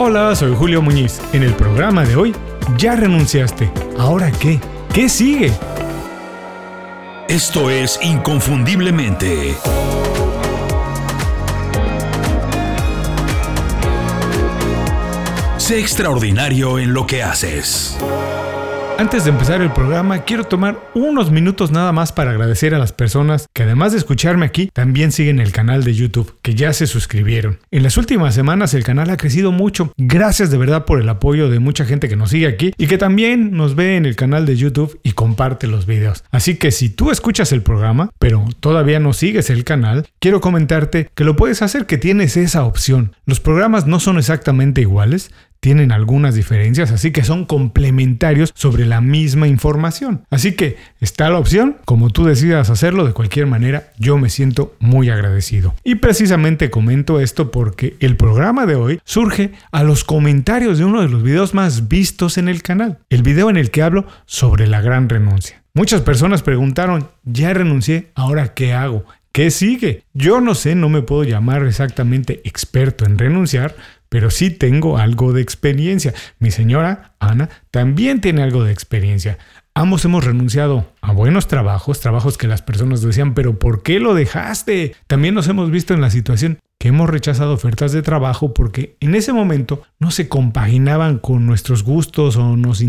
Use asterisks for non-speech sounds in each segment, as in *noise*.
Hola, soy Julio Muñiz. En el programa de hoy, ya renunciaste. ¿Ahora qué? ¿Qué sigue? Esto es Inconfundiblemente. Sé extraordinario en lo que haces. Antes de empezar el programa, quiero tomar unos minutos nada más para agradecer a las personas que además de escucharme aquí, también siguen el canal de YouTube, que ya se suscribieron. En las últimas semanas el canal ha crecido mucho. Gracias de verdad por el apoyo de mucha gente que nos sigue aquí y que también nos ve en el canal de YouTube y comparte los videos. Así que si tú escuchas el programa, pero todavía no sigues el canal, quiero comentarte que lo puedes hacer, que tienes esa opción. Los programas no son exactamente iguales, tienen algunas diferencias, así que son complementarios sobre la misma información. Así que está la opción, como tú decidas hacerlo, de cualquier manera, yo me siento muy agradecido. Y precisamente comento esto porque el programa de hoy surge a los comentarios de uno de los videos más vistos en el canal, el video en el que hablo sobre la gran renuncia. Muchas personas preguntaron, ya renuncié, ahora qué hago? ¿Qué sigue? Yo no sé, no me puedo llamar exactamente experto en renunciar, pero sí tengo algo de experiencia. Mi señora, Ana, también tiene algo de experiencia. Ambos hemos renunciado a buenos trabajos, trabajos que las personas decían, pero ¿por qué lo dejaste? También nos hemos visto en la situación que hemos rechazado ofertas de trabajo porque en ese momento no se compaginaban con nuestros gustos o nos...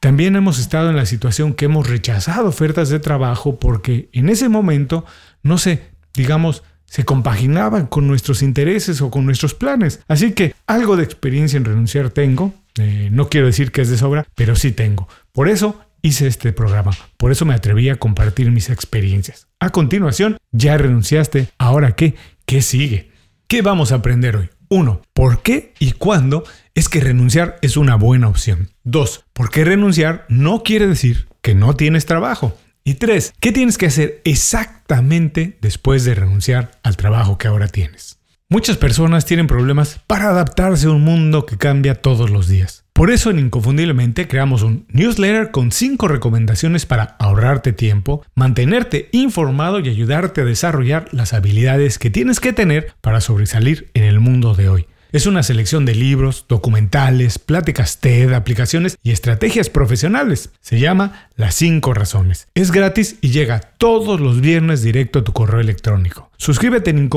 También hemos estado en la situación que hemos rechazado ofertas de trabajo porque en ese momento no se, digamos, se compaginaban con nuestros intereses o con nuestros planes. Así que algo de experiencia en renunciar tengo. Eh, no quiero decir que es de sobra, pero sí tengo. Por eso hice este programa. Por eso me atreví a compartir mis experiencias. A continuación, ya renunciaste. ¿Ahora qué? ¿Qué sigue? ¿Qué vamos a aprender hoy? 1. ¿Por qué y cuándo es que renunciar es una buena opción? 2. ¿Por qué renunciar no quiere decir que no tienes trabajo? Y tres, ¿qué tienes que hacer exactamente después de renunciar al trabajo que ahora tienes? Muchas personas tienen problemas para adaptarse a un mundo que cambia todos los días. Por eso en Inconfundiblemente creamos un newsletter con 5 recomendaciones para ahorrarte tiempo, mantenerte informado y ayudarte a desarrollar las habilidades que tienes que tener para sobresalir en el mundo de hoy. Es una selección de libros, documentales, pláticas TED, aplicaciones y estrategias profesionales. Se llama Las 5 Razones. Es gratis y llega todos los viernes directo a tu correo electrónico. Suscríbete en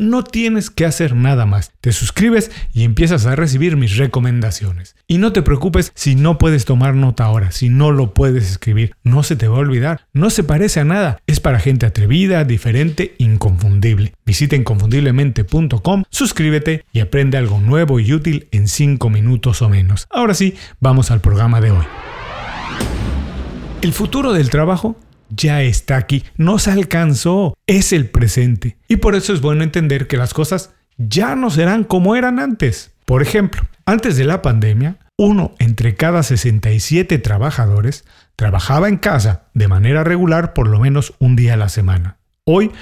No tienes que hacer nada más. Te suscribes y empiezas a recibir mis recomendaciones. Y no te preocupes si no puedes tomar nota ahora, si no lo puedes escribir. No se te va a olvidar. No se parece a nada. Es para gente atrevida, diferente, inconfundible. Visita inconfundiblemente.com, suscríbete y aprende algo nuevo y útil en 5 minutos o menos. Ahora sí, vamos al programa de hoy. El futuro del trabajo ya está aquí, nos alcanzó, es el presente. Y por eso es bueno entender que las cosas ya no serán como eran antes. Por ejemplo, antes de la pandemia, uno entre cada 67 trabajadores trabajaba en casa de manera regular por lo menos un día a la semana. Hoy,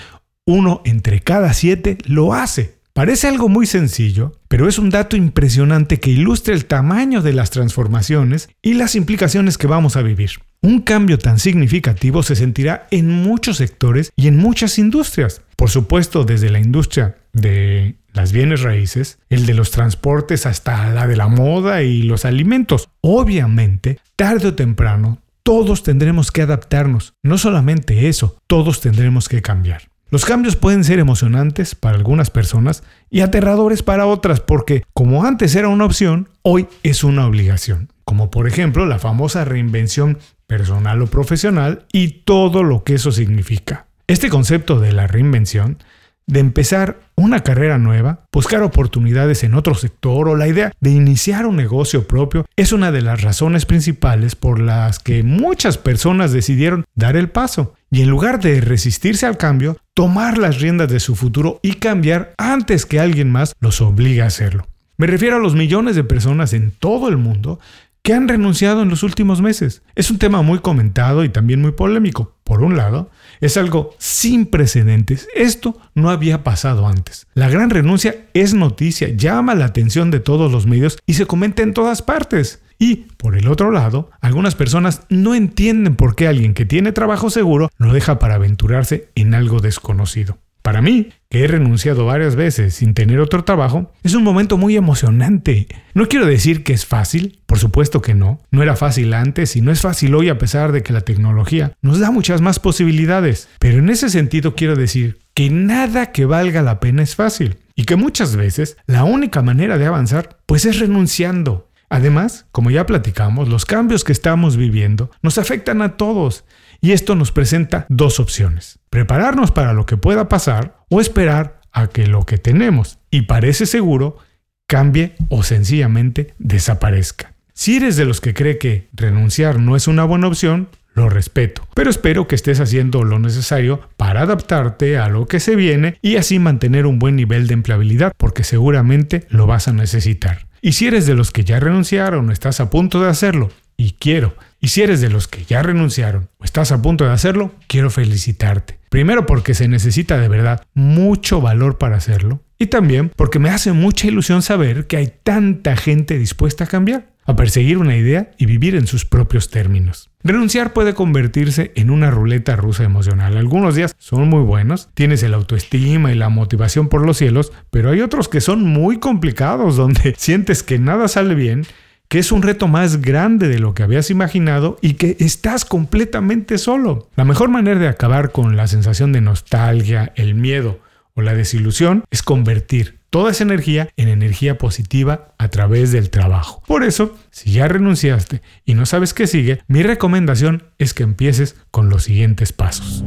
uno entre cada siete lo hace. Parece algo muy sencillo, pero es un dato impresionante que ilustra el tamaño de las transformaciones y las implicaciones que vamos a vivir. Un cambio tan significativo se sentirá en muchos sectores y en muchas industrias. Por supuesto, desde la industria de las bienes raíces, el de los transportes hasta la de la moda y los alimentos. Obviamente, tarde o temprano, todos tendremos que adaptarnos. No solamente eso, todos tendremos que cambiar. Los cambios pueden ser emocionantes para algunas personas y aterradores para otras porque, como antes era una opción, hoy es una obligación. Como por ejemplo la famosa reinvención personal o profesional y todo lo que eso significa. Este concepto de la reinvención de empezar una carrera nueva, buscar oportunidades en otro sector o la idea de iniciar un negocio propio es una de las razones principales por las que muchas personas decidieron dar el paso y en lugar de resistirse al cambio, tomar las riendas de su futuro y cambiar antes que alguien más los obligue a hacerlo. Me refiero a los millones de personas en todo el mundo que han renunciado en los últimos meses. Es un tema muy comentado y también muy polémico. Por un lado, es algo sin precedentes. Esto no había pasado antes. La gran renuncia es noticia, llama la atención de todos los medios y se comenta en todas partes. Y, por el otro lado, algunas personas no entienden por qué alguien que tiene trabajo seguro lo deja para aventurarse en algo desconocido. Para mí, que he renunciado varias veces sin tener otro trabajo, es un momento muy emocionante. No quiero decir que es fácil, por supuesto que no. No era fácil antes y no es fácil hoy a pesar de que la tecnología nos da muchas más posibilidades. Pero en ese sentido quiero decir que nada que valga la pena es fácil y que muchas veces la única manera de avanzar pues es renunciando. Además, como ya platicamos, los cambios que estamos viviendo nos afectan a todos y esto nos presenta dos opciones. Prepararnos para lo que pueda pasar o esperar a que lo que tenemos y parece seguro cambie o sencillamente desaparezca. Si eres de los que cree que renunciar no es una buena opción, lo respeto, pero espero que estés haciendo lo necesario para adaptarte a lo que se viene y así mantener un buen nivel de empleabilidad, porque seguramente lo vas a necesitar. Y si eres de los que ya renunciaron o estás a punto de hacerlo, y quiero, y si eres de los que ya renunciaron o estás a punto de hacerlo, quiero felicitarte. Primero porque se necesita de verdad mucho valor para hacerlo, y también porque me hace mucha ilusión saber que hay tanta gente dispuesta a cambiar a perseguir una idea y vivir en sus propios términos. Renunciar puede convertirse en una ruleta rusa emocional. Algunos días son muy buenos, tienes el autoestima y la motivación por los cielos, pero hay otros que son muy complicados, *laughs* donde sientes que nada sale bien, que es un reto más grande de lo que habías imaginado y que estás completamente solo. La mejor manera de acabar con la sensación de nostalgia, el miedo o la desilusión es convertir toda esa energía en energía positiva a través del trabajo. Por eso, si ya renunciaste y no sabes qué sigue, mi recomendación es que empieces con los siguientes pasos.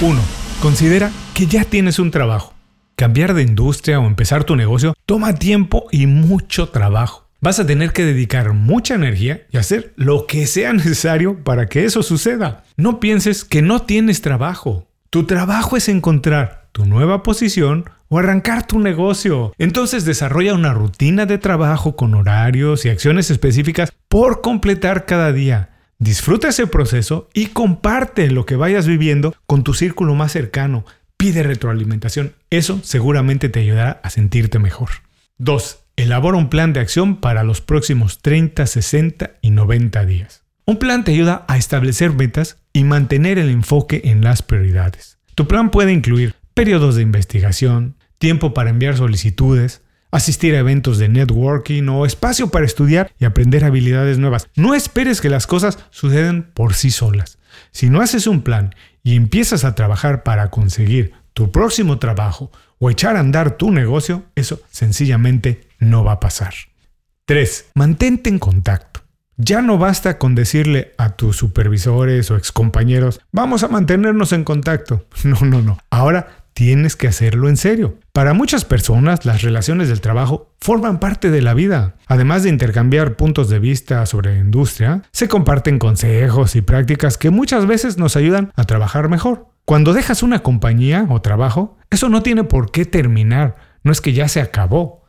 1. Considera que ya tienes un trabajo. Cambiar de industria o empezar tu negocio toma tiempo y mucho trabajo. Vas a tener que dedicar mucha energía y hacer lo que sea necesario para que eso suceda. No pienses que no tienes trabajo. Tu trabajo es encontrar tu nueva posición o arrancar tu negocio. Entonces desarrolla una rutina de trabajo con horarios y acciones específicas por completar cada día. Disfruta ese proceso y comparte lo que vayas viviendo con tu círculo más cercano. Pide retroalimentación. Eso seguramente te ayudará a sentirte mejor. 2. Elabora un plan de acción para los próximos 30, 60 y 90 días. Un plan te ayuda a establecer metas y mantener el enfoque en las prioridades. Tu plan puede incluir periodos de investigación, tiempo para enviar solicitudes, asistir a eventos de networking o espacio para estudiar y aprender habilidades nuevas. No esperes que las cosas sucedan por sí solas. Si no haces un plan y empiezas a trabajar para conseguir tu próximo trabajo o echar a andar tu negocio, eso sencillamente no va a pasar. 3. Mantente en contacto. Ya no basta con decirle a tus supervisores o excompañeros, vamos a mantenernos en contacto. *laughs* No, no, no. Ahora tienes que hacerlo en serio. Para muchas personas, las relaciones del trabajo forman parte de la vida. Además de intercambiar puntos de vista sobre la industria, se comparten consejos y prácticas que muchas veces nos ayudan a trabajar mejor. Cuando dejas una compañía o trabajo, eso no tiene por qué terminar, no es que ya se acabó.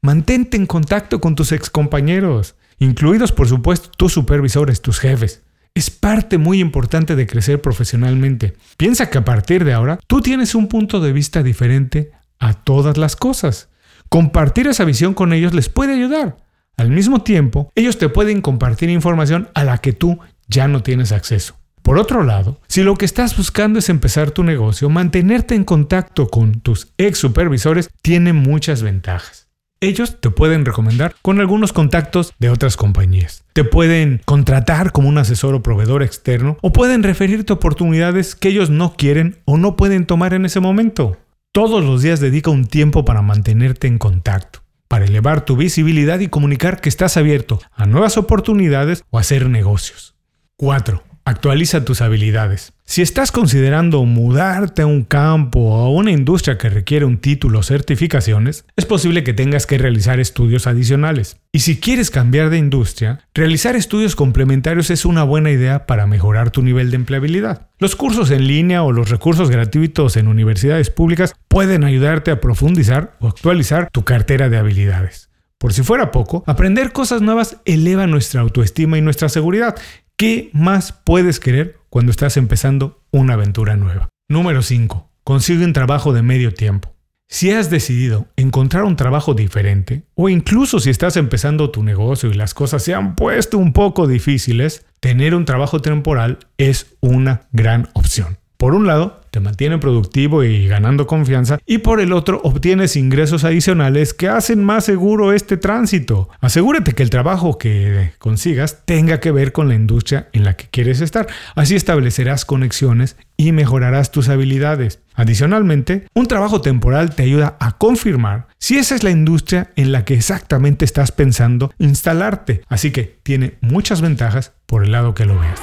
Mantente en contacto con tus excompañeros, incluidos por supuesto tus supervisores, tus jefes es parte muy importante de crecer profesionalmente. Piensa que a partir de ahora tú tienes un punto de vista diferente a todas las cosas. Compartir esa visión con ellos les puede ayudar. Al mismo tiempo, ellos te pueden compartir información a la que tú ya no tienes acceso. Por otro lado, si lo que estás buscando es empezar tu negocio, mantenerte en contacto con tus ex supervisores tiene muchas ventajas. Ellos te pueden recomendar con algunos contactos de otras compañías. Te pueden contratar como un asesor o proveedor externo o pueden referirte oportunidades que ellos no quieren o no pueden tomar en ese momento. Todos los días dedica un tiempo para mantenerte en contacto, para elevar tu visibilidad y comunicar que estás abierto a nuevas oportunidades o hacer negocios. 4. Actualiza tus habilidades. Si estás considerando mudarte a un campo o a una industria que requiere un título o certificaciones, es posible que tengas que realizar estudios adicionales. Y si quieres cambiar de industria, realizar estudios complementarios es una buena idea para mejorar tu nivel de empleabilidad. Los cursos en línea o los recursos gratuitos en universidades públicas pueden ayudarte a profundizar o actualizar tu cartera de habilidades. Por si fuera poco, aprender cosas nuevas eleva nuestra autoestima y nuestra seguridad ¿Qué más puedes querer cuando estás empezando una aventura nueva? Número 5. Consigue un trabajo de medio tiempo. Si has decidido encontrar un trabajo diferente, o incluso si estás empezando tu negocio y las cosas se han puesto un poco difíciles, tener un trabajo temporal es una gran opción. Por un lado, te mantiene productivo y ganando confianza y por el otro obtienes ingresos adicionales que hacen más seguro este tránsito. Asegúrate que el trabajo que consigas tenga que ver con la industria en la que quieres estar. Así establecerás conexiones y mejorarás tus habilidades. Adicionalmente, un trabajo temporal te ayuda a confirmar si esa es la industria en la que exactamente estás pensando instalarte. Así que tiene muchas ventajas por el lado que lo veas.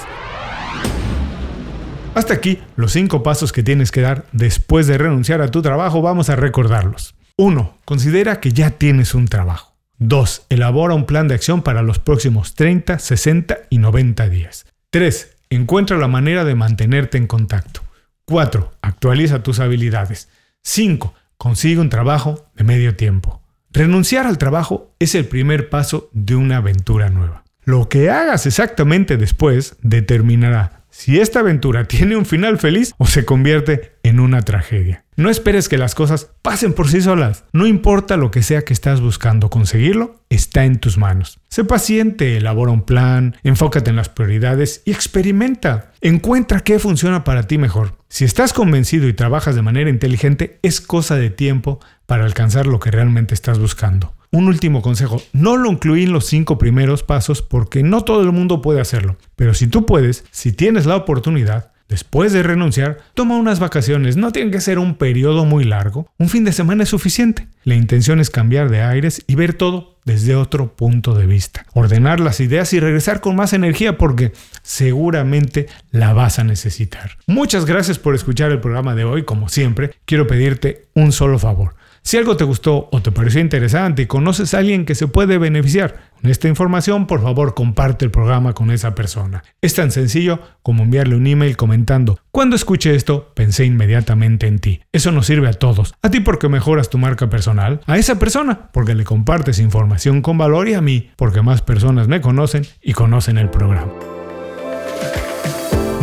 Hasta aquí los 5 pasos que tienes que dar después de renunciar a tu trabajo, vamos a recordarlos. 1. Considera que ya tienes un trabajo. 2. Elabora un plan de acción para los próximos 30, 60 y 90 días. 3. Encuentra la manera de mantenerte en contacto. 4. Actualiza tus habilidades. 5. Consigue un trabajo de medio tiempo. Renunciar al trabajo es el primer paso de una aventura nueva. Lo que hagas exactamente después determinará si esta aventura tiene un final feliz o se convierte en una tragedia. No esperes que las cosas pasen por sí solas. No importa lo que sea que estás buscando conseguirlo, está en tus manos. Sé paciente, elabora un plan, enfócate en las prioridades y experimenta. Encuentra qué funciona para ti mejor. Si estás convencido y trabajas de manera inteligente, es cosa de tiempo para alcanzar lo que realmente estás buscando. Un último consejo, no lo incluí en los cinco primeros pasos porque no todo el mundo puede hacerlo. Pero si tú puedes, si tienes la oportunidad, Después de renunciar, toma unas vacaciones. No tiene que ser un periodo muy largo. Un fin de semana es suficiente. La intención es cambiar de aires y ver todo desde otro punto de vista. Ordenar las ideas y regresar con más energía porque seguramente la vas a necesitar. Muchas gracias por escuchar el programa de hoy. Como siempre, quiero pedirte un solo favor. Si algo te gustó o te pareció interesante y conoces a alguien que se puede beneficiar con esta información, por favor comparte el programa con esa persona. Es tan sencillo como enviarle un email comentando, cuando escuché esto, pensé inmediatamente en ti. Eso nos sirve a todos. A ti porque mejoras tu marca personal, a esa persona porque le compartes información con valor y a mí porque más personas me conocen y conocen el programa.